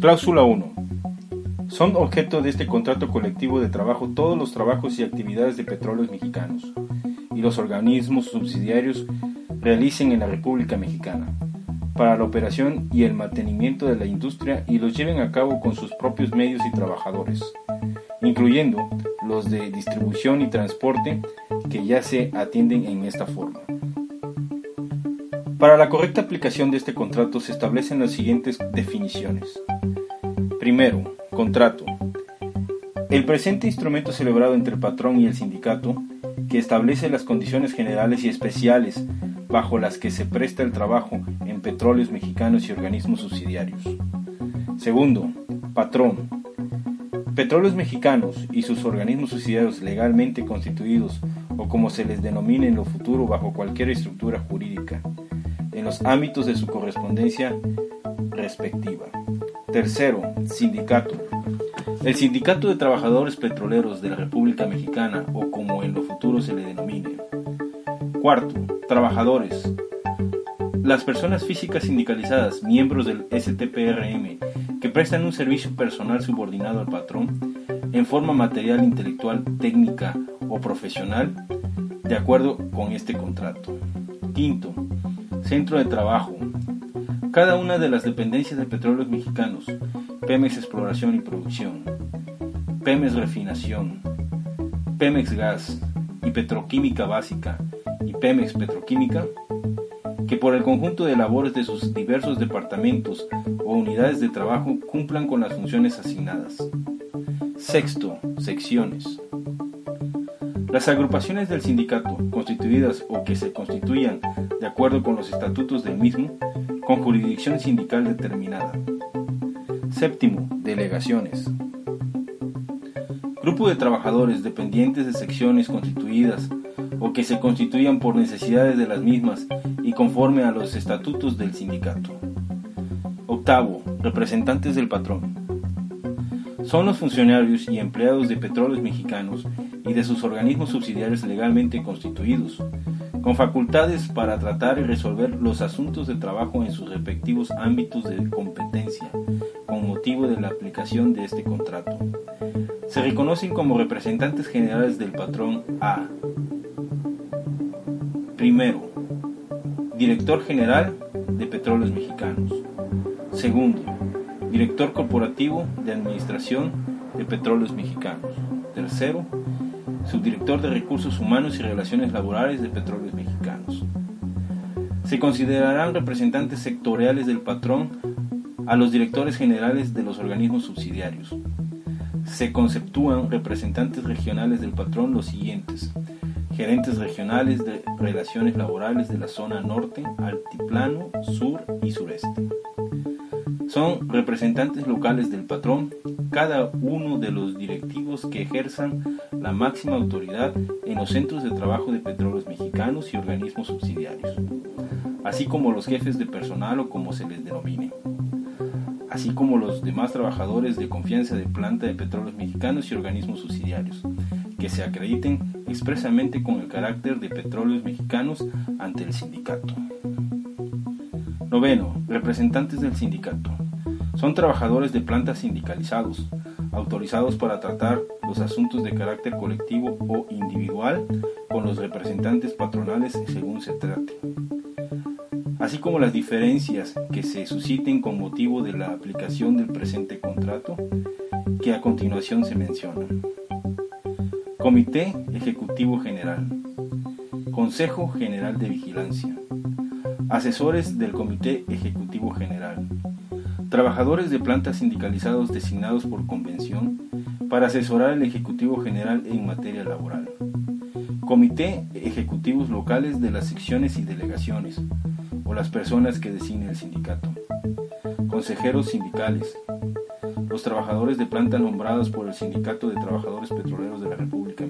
Cláusula 1. Son objeto de este contrato colectivo de trabajo todos los trabajos y actividades de petróleos mexicanos y los organismos subsidiarios realicen en la República Mexicana para la operación y el mantenimiento de la industria y los lleven a cabo con sus propios medios y trabajadores, incluyendo los de distribución y transporte que ya se atienden en esta forma. Para la correcta aplicación de este contrato se establecen las siguientes definiciones. Primero, contrato. El presente instrumento celebrado entre el patrón y el sindicato, que establece las condiciones generales y especiales bajo las que se presta el trabajo en petróleos mexicanos y organismos subsidiarios. Segundo, patrón. Petróleos mexicanos y sus organismos subsidiarios legalmente constituidos o como se les denomine en lo futuro bajo cualquier estructura jurídica, en los ámbitos de su correspondencia respectiva. Tercero, sindicato. El Sindicato de Trabajadores Petroleros de la República Mexicana o como en lo futuro se le denomine. Cuarto, trabajadores. Las personas físicas sindicalizadas, miembros del STPRM, que prestan un servicio personal subordinado al patrón, en forma material, intelectual, técnica o profesional, de acuerdo con este contrato. Quinto, centro de trabajo. Cada una de las dependencias de petróleos mexicanos, Pemex Exploración y Producción, Pemex Refinación, Pemex Gas y Petroquímica Básica y Pemex Petroquímica, que por el conjunto de labores de sus diversos departamentos o unidades de trabajo cumplan con las funciones asignadas. Sexto, secciones. Las agrupaciones del sindicato, constituidas o que se constituyan de acuerdo con los estatutos del mismo, con jurisdicción sindical determinada. Séptimo, delegaciones. Grupo de trabajadores dependientes de secciones constituidas o que se constituyan por necesidades de las mismas y conforme a los estatutos del sindicato. Octavo, representantes del patrón. Son los funcionarios y empleados de petróleos mexicanos y de sus organismos subsidiarios legalmente constituidos, con facultades para tratar y resolver los asuntos de trabajo en sus respectivos ámbitos de competencia, con motivo de la aplicación de este contrato. Se reconocen como representantes generales del patrón A, Primero, director general de Petróleos Mexicanos. Segundo, director corporativo de Administración de Petróleos Mexicanos. Tercero, subdirector de Recursos Humanos y Relaciones Laborales de Petróleos Mexicanos. Se considerarán representantes sectoriales del patrón a los directores generales de los organismos subsidiarios. Se conceptúan representantes regionales del patrón los siguientes gerentes regionales de relaciones laborales de la zona norte, altiplano, sur y sureste. Son representantes locales del patrón, cada uno de los directivos que ejerzan la máxima autoridad en los centros de trabajo de petróleos mexicanos y organismos subsidiarios, así como los jefes de personal o como se les denomine, así como los demás trabajadores de confianza de planta de petróleos mexicanos y organismos subsidiarios, que se acrediten expresamente con el carácter de petróleos mexicanos ante el sindicato. Noveno, representantes del sindicato. Son trabajadores de plantas sindicalizados, autorizados para tratar los asuntos de carácter colectivo o individual con los representantes patronales según se trate, así como las diferencias que se susciten con motivo de la aplicación del presente contrato que a continuación se mencionan. Comité Ejecutivo General. Consejo General de Vigilancia. Asesores del Comité Ejecutivo General. Trabajadores de plantas sindicalizados designados por convención para asesorar al Ejecutivo General en materia laboral. Comité Ejecutivos Locales de las secciones y delegaciones, o las personas que designe el sindicato. Consejeros sindicales, los trabajadores de planta nombrados por el Sindicato de Trabajadores Petroleros de la República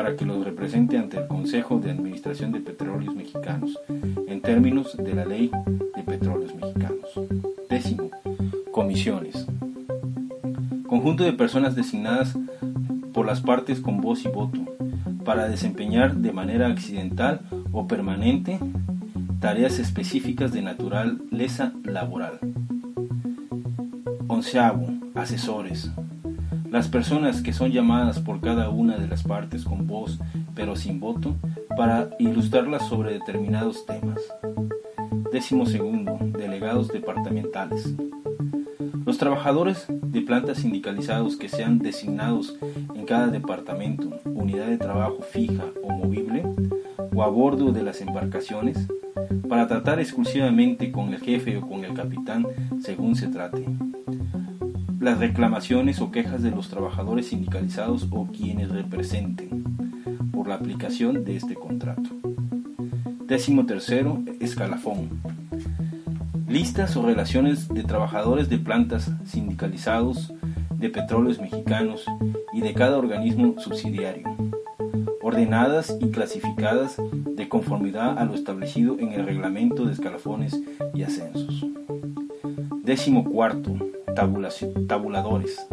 para que los represente ante el Consejo de Administración de Petróleos Mexicanos, en términos de la Ley de Petróleos Mexicanos. Décimo, comisiones. Conjunto de personas designadas por las partes con voz y voto, para desempeñar de manera accidental o permanente tareas específicas de naturaleza laboral Onceavo, asesores. Las personas que son llamadas por cada una de las partes con voz pero sin voto para ilustrarlas sobre determinados temas. Décimo segundo, delegados departamentales. Los trabajadores de plantas sindicalizados que sean designados en cada departamento, unidad de trabajo fija o movible, o a bordo de las embarcaciones, para tratar exclusivamente con el jefe o con el capitán según se trate. Las reclamaciones o quejas de los trabajadores sindicalizados o quienes representen por la aplicación de este contrato. Décimo tercero, escalafón. Listas o relaciones de trabajadores de plantas sindicalizados, de petróleos mexicanos y de cada organismo subsidiario, ordenadas y clasificadas de conformidad a lo establecido en el reglamento de escalafones y ascensos. Décimo cuarto, tabuladores.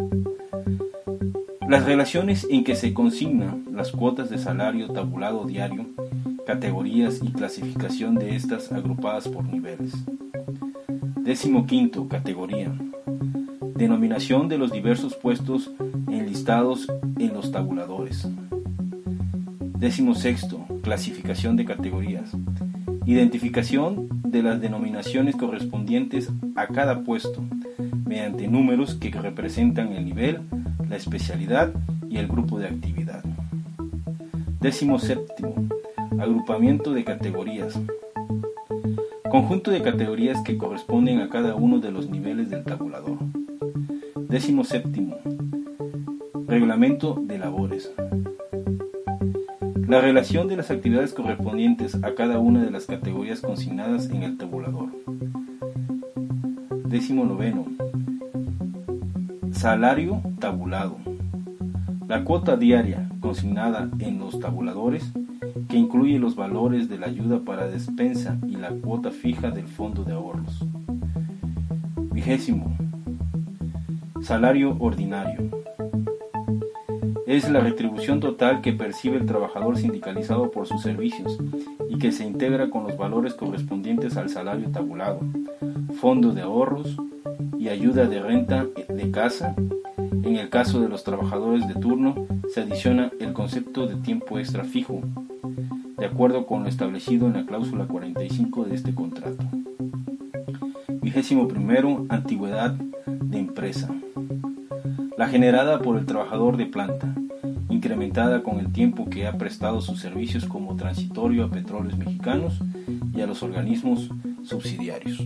Las relaciones en que se consignan las cuotas de salario tabulado diario, categorías y clasificación de estas agrupadas por niveles. Décimo quinto, categoría. Denominación de los diversos puestos enlistados en los tabuladores. Décimo sexto, clasificación de categorías. Identificación de las denominaciones correspondientes a cada puesto mediante números que representan el nivel, la especialidad y el grupo de actividad. Décimo séptimo, agrupamiento de categorías. Conjunto de categorías que corresponden a cada uno de los niveles del tabulador. Décimo séptimo, reglamento de labores. La relación de las actividades correspondientes a cada una de las categorías consignadas en el tabulador. Décimo noveno. Salario tabulado. La cuota diaria consignada en los tabuladores que incluye los valores de la ayuda para despensa y la cuota fija del fondo de ahorros. Vigésimo. Salario ordinario es la retribución total que percibe el trabajador sindicalizado por sus servicios y que se integra con los valores correspondientes al salario tabulado, fondo de ahorros y ayuda de renta de casa. En el caso de los trabajadores de turno, se adiciona el concepto de tiempo extra fijo, de acuerdo con lo establecido en la cláusula 45 de este contrato. Vigésimo primero, antigüedad de empresa la generada por el trabajador de planta, incrementada con el tiempo que ha prestado sus servicios como transitorio a petróleos mexicanos y a los organismos subsidiarios.